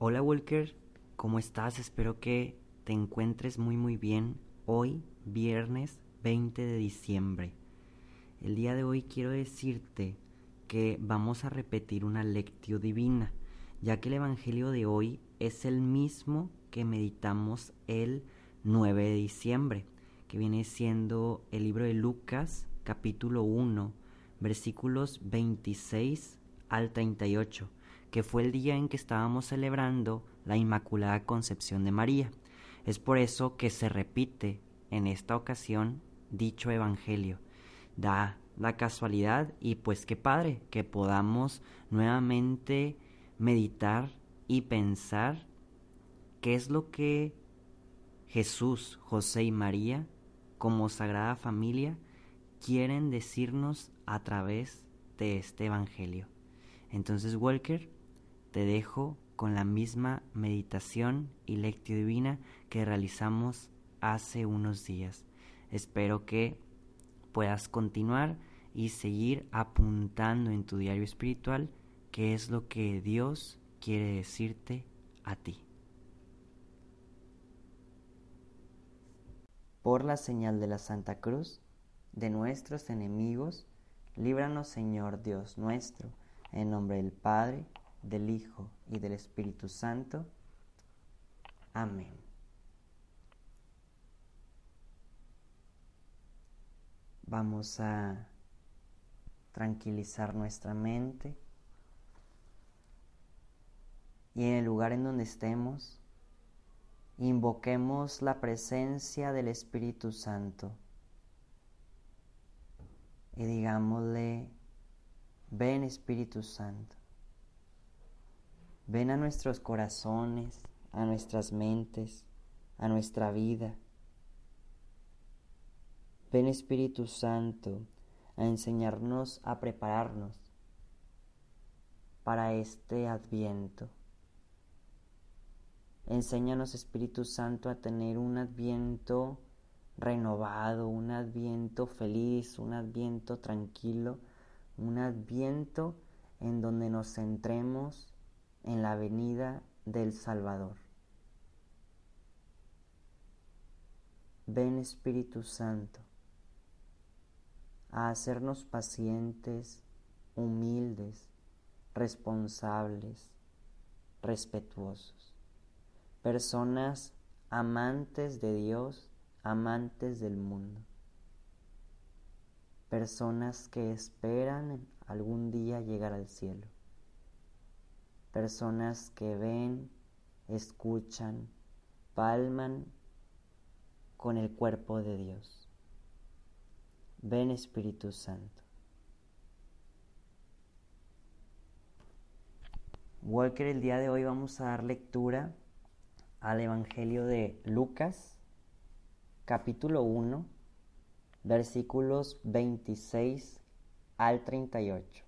Hola Walker, ¿cómo estás? Espero que te encuentres muy muy bien hoy, viernes 20 de diciembre. El día de hoy quiero decirte que vamos a repetir una lectio divina, ya que el Evangelio de hoy es el mismo que meditamos el 9 de diciembre, que viene siendo el libro de Lucas, capítulo 1, versículos 26 al 38, que fue el día en que estábamos celebrando la Inmaculada Concepción de María. Es por eso que se repite en esta ocasión dicho Evangelio. Da la casualidad y pues qué padre que podamos nuevamente meditar y pensar qué es lo que Jesús, José y María, como Sagrada Familia, quieren decirnos a través de este Evangelio. Entonces, Walker, te dejo con la misma meditación y lectio divina que realizamos hace unos días. Espero que puedas continuar y seguir apuntando en tu diario espiritual qué es lo que Dios quiere decirte a ti. Por la señal de la Santa Cruz, de nuestros enemigos, líbranos Señor Dios nuestro, en nombre del Padre, del Hijo y del Espíritu Santo. Amén. Vamos a tranquilizar nuestra mente y en el lugar en donde estemos, invoquemos la presencia del Espíritu Santo y digámosle, ven Espíritu Santo, ven a nuestros corazones, a nuestras mentes, a nuestra vida. Ven Espíritu Santo a enseñarnos a prepararnos para este adviento. Enséñanos, Espíritu Santo, a tener un adviento renovado, un adviento feliz, un adviento tranquilo, un adviento en donde nos centremos en la venida del Salvador. Ven Espíritu Santo a hacernos pacientes, humildes, responsables, respetuosos. Personas amantes de Dios, amantes del mundo, personas que esperan algún día llegar al cielo, personas que ven, escuchan, palman con el cuerpo de Dios. Ven Espíritu Santo. Walker, el día de hoy vamos a dar lectura al Evangelio de Lucas, capítulo 1, versículos 26 al 38.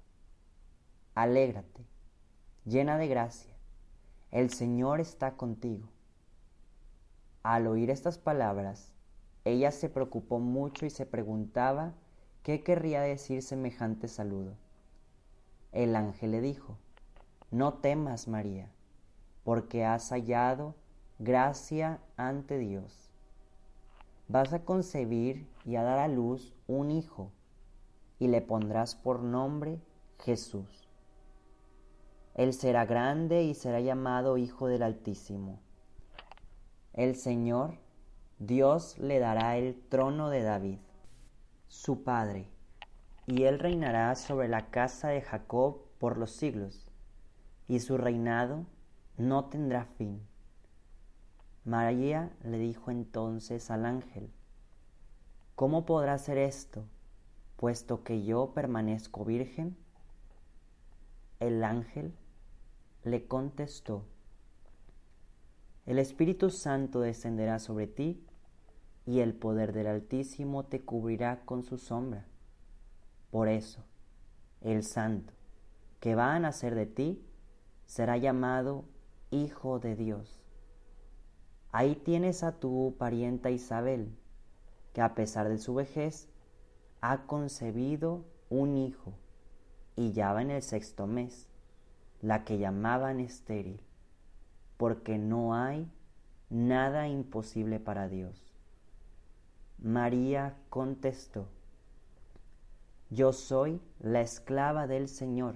Alégrate, llena de gracia, el Señor está contigo. Al oír estas palabras, ella se preocupó mucho y se preguntaba qué querría decir semejante saludo. El ángel le dijo, No temas, María porque has hallado gracia ante Dios. Vas a concebir y a dar a luz un hijo, y le pondrás por nombre Jesús. Él será grande y será llamado Hijo del Altísimo. El Señor, Dios, le dará el trono de David, su padre, y él reinará sobre la casa de Jacob por los siglos, y su reinado no tendrá fin. María le dijo entonces al ángel, ¿Cómo podrá ser esto, puesto que yo permanezco virgen? El ángel le contestó, El Espíritu Santo descenderá sobre ti y el poder del Altísimo te cubrirá con su sombra. Por eso, el Santo que va a nacer de ti será llamado Hijo de Dios. Ahí tienes a tu parienta Isabel, que a pesar de su vejez ha concebido un hijo y ya va en el sexto mes, la que llamaban estéril, porque no hay nada imposible para Dios. María contestó, Yo soy la esclava del Señor,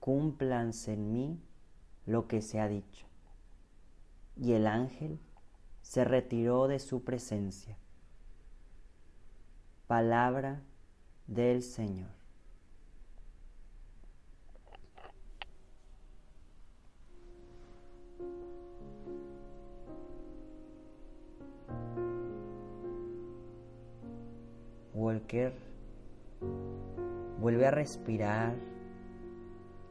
cúmplanse en mí lo que se ha dicho. Y el ángel se retiró de su presencia. Palabra del Señor. Vuelve a respirar,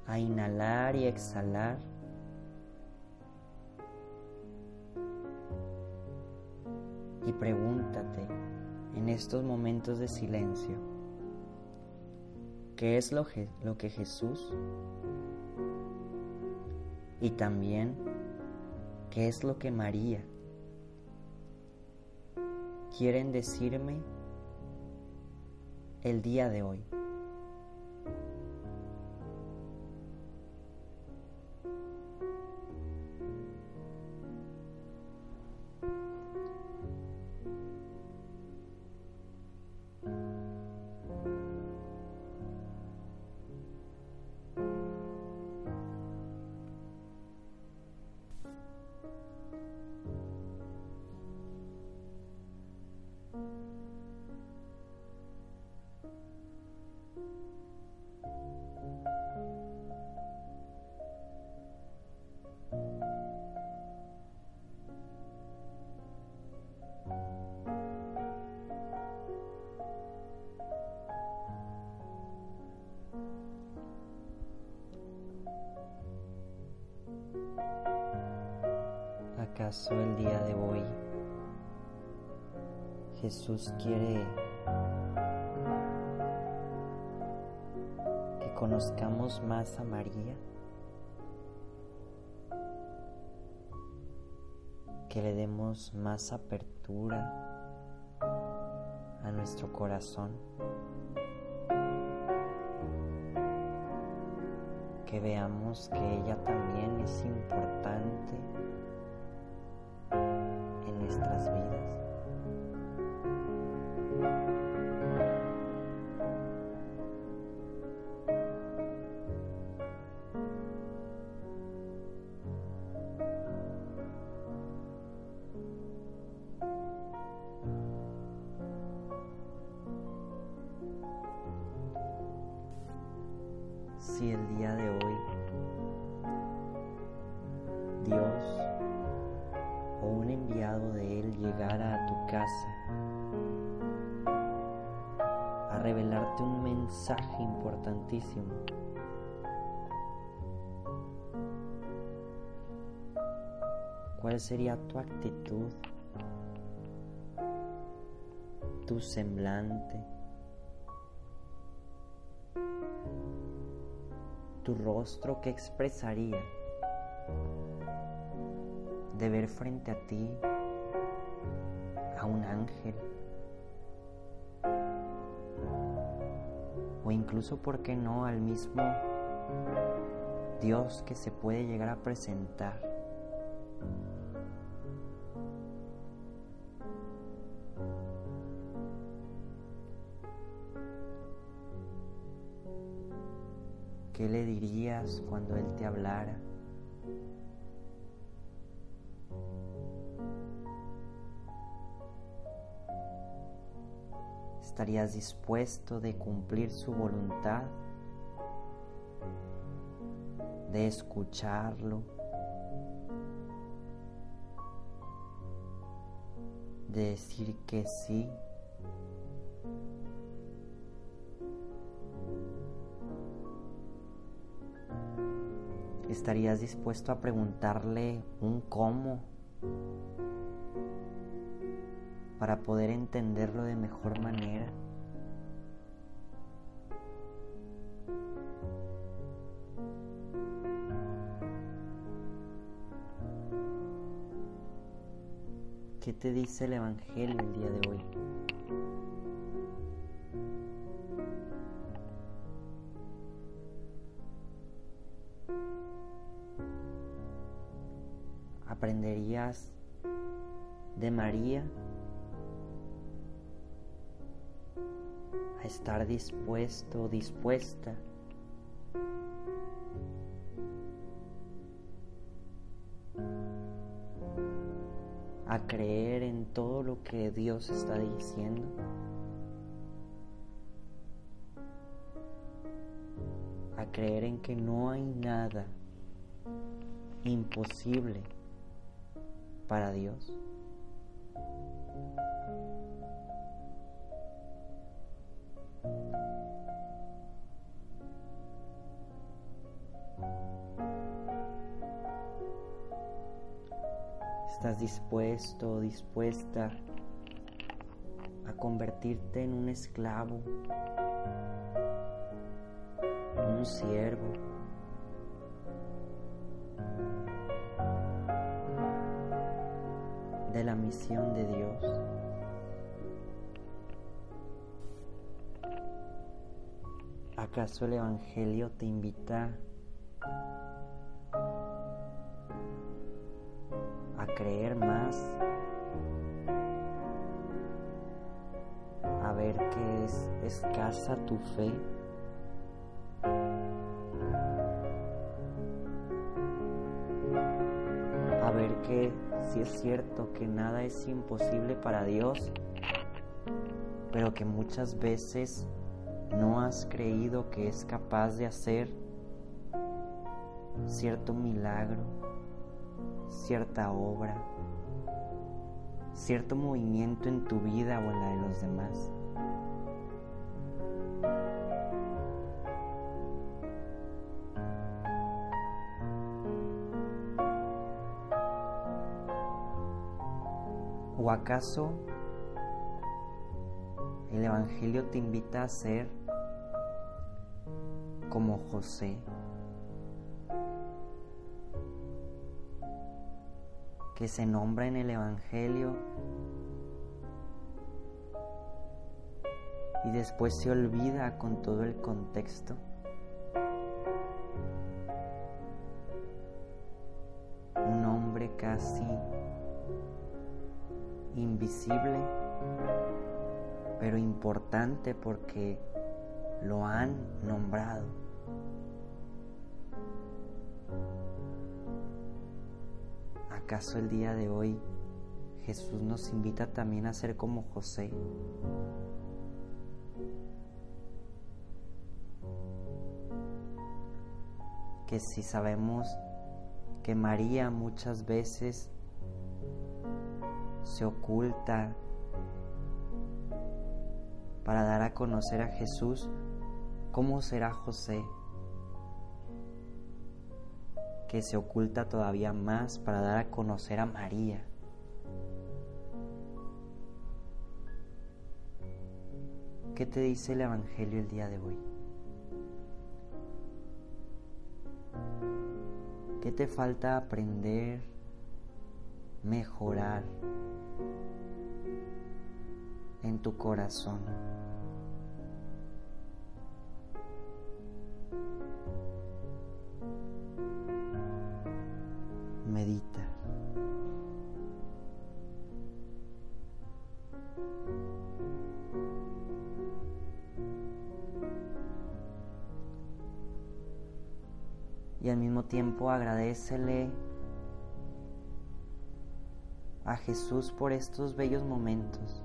a inhalar y exhalar. Y pregúntate en estos momentos de silencio, ¿qué es lo, lo que Jesús y también qué es lo que María quieren decirme el día de hoy. ¿Acaso el día de hoy Jesús quiere que conozcamos más a María? Que le demos más apertura a nuestro corazón. que veamos que ella también es importante nuestras vidas. si el día de hoy Dios llegara a tu casa a revelarte un mensaje importantísimo. ¿Cuál sería tu actitud, tu semblante? tu rostro que expresaría de ver frente a ti a un ángel o incluso, ¿por qué no?, al mismo Dios que se puede llegar a presentar. ¿Qué le dirías cuando Él te hablara? ¿Estarías dispuesto de cumplir su voluntad? ¿De escucharlo? ¿De decir que sí? ¿Estarías dispuesto a preguntarle un cómo para poder entenderlo de mejor manera? ¿Qué te dice el Evangelio el día de hoy? aprenderías de María a estar dispuesto dispuesta a creer en todo lo que Dios está diciendo. A creer en que no hay nada imposible para Dios. ¿Estás dispuesto o dispuesta a convertirte en un esclavo, un siervo? de la misión de Dios. ¿Acaso el Evangelio te invita creer más? A ver que es escasa tu fe. A ver que si es cierto que nada es imposible para Dios, pero que muchas veces no has creído que es capaz de hacer cierto milagro, cierta obra, cierto movimiento en tu vida o en la de los demás. ¿O acaso el Evangelio te invita a ser como José? Que se nombra en el Evangelio y después se olvida con todo el contexto. Un hombre casi invisible, pero importante porque lo han nombrado. ¿Acaso el día de hoy Jesús nos invita también a ser como José? Que si sabemos que María muchas veces se oculta para dar a conocer a Jesús, ¿cómo será José? Que se oculta todavía más para dar a conocer a María. ¿Qué te dice el Evangelio el día de hoy? ¿Qué te falta aprender, mejorar? en tu corazón. Medita. Y al mismo tiempo agradecele a Jesús por estos bellos momentos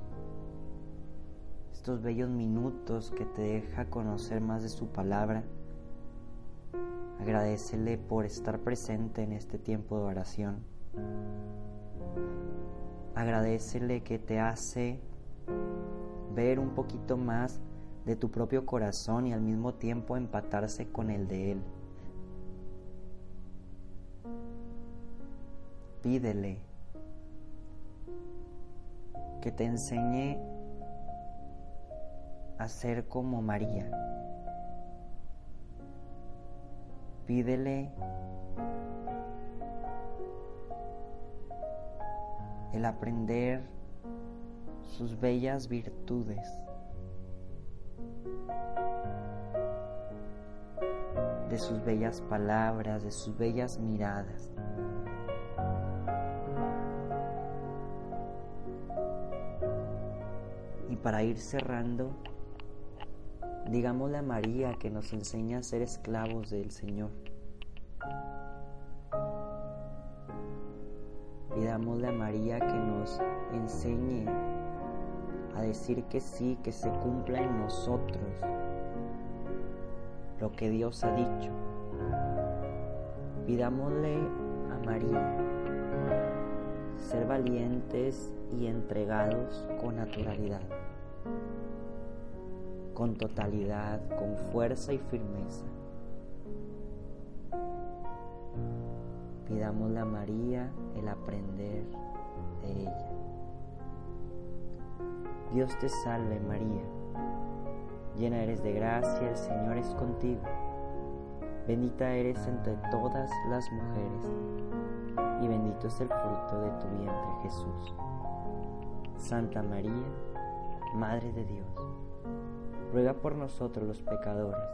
estos bellos minutos que te deja conocer más de su palabra. Agradecele por estar presente en este tiempo de oración. Agradecele que te hace ver un poquito más de tu propio corazón y al mismo tiempo empatarse con el de Él. pídele que te enseñe a ser como María. Pídele el aprender sus bellas virtudes. de sus bellas palabras, de sus bellas miradas. Y para ir cerrando, digámosle a María que nos enseña a ser esclavos del Señor. Pidámosle a María que nos enseñe a decir que sí, que se cumpla en nosotros lo que Dios ha dicho. Pidámosle a María ser valientes y entregados con naturalidad, con totalidad, con fuerza y firmeza. Pidámosle a María el aprender de ella. Dios te salve María llena eres de gracia, el Señor es contigo. Bendita eres entre todas las mujeres, y bendito es el fruto de tu vientre Jesús. Santa María, Madre de Dios, ruega por nosotros los pecadores,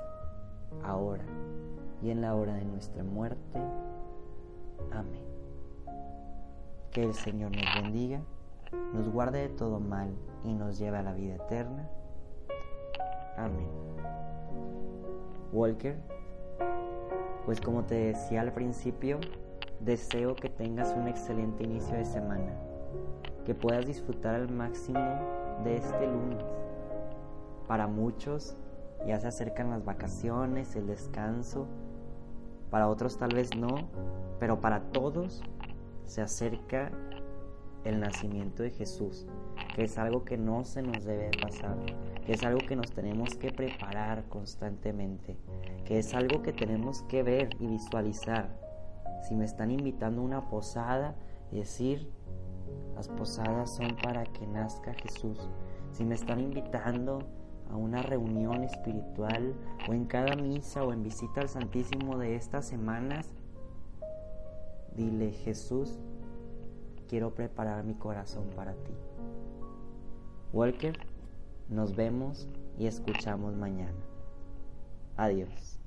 ahora y en la hora de nuestra muerte. Amén. Que el Señor nos bendiga, nos guarde de todo mal y nos lleve a la vida eterna. Amén. Walker, pues como te decía al principio, deseo que tengas un excelente inicio de semana, que puedas disfrutar al máximo de este lunes. Para muchos ya se acercan las vacaciones, el descanso, para otros tal vez no, pero para todos se acerca el nacimiento de Jesús, que es algo que no se nos debe pasar, que es algo que nos tenemos que preparar constantemente, que es algo que tenemos que ver y visualizar. Si me están invitando a una posada, decir, las posadas son para que nazca Jesús. Si me están invitando a una reunión espiritual o en cada misa o en visita al Santísimo de estas semanas, dile Jesús, quiero preparar mi corazón para ti. Walker, nos vemos y escuchamos mañana. Adiós.